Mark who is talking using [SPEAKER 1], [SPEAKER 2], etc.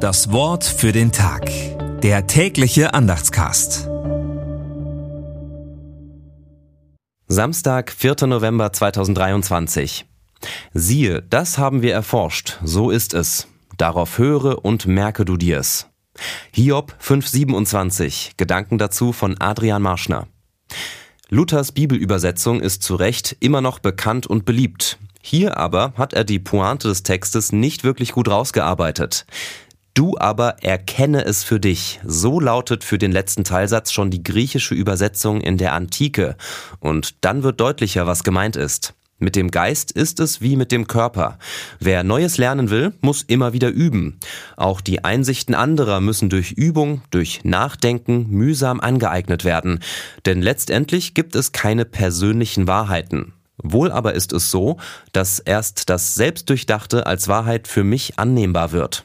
[SPEAKER 1] Das Wort für den Tag. Der tägliche Andachtscast.
[SPEAKER 2] Samstag, 4. November 2023. Siehe, das haben wir erforscht, so ist es. Darauf höre und merke du dir's. Hiob 5,27. Gedanken dazu von Adrian Marschner. Luthers Bibelübersetzung ist zu Recht immer noch bekannt und beliebt. Hier aber hat er die Pointe des Textes nicht wirklich gut rausgearbeitet. Du aber erkenne es für dich. So lautet für den letzten Teilsatz schon die griechische Übersetzung in der Antike. Und dann wird deutlicher, was gemeint ist. Mit dem Geist ist es wie mit dem Körper. Wer Neues lernen will, muss immer wieder üben. Auch die Einsichten anderer müssen durch Übung, durch Nachdenken mühsam angeeignet werden. Denn letztendlich gibt es keine persönlichen Wahrheiten. Wohl aber ist es so, dass erst das Selbstdurchdachte als Wahrheit für mich annehmbar wird.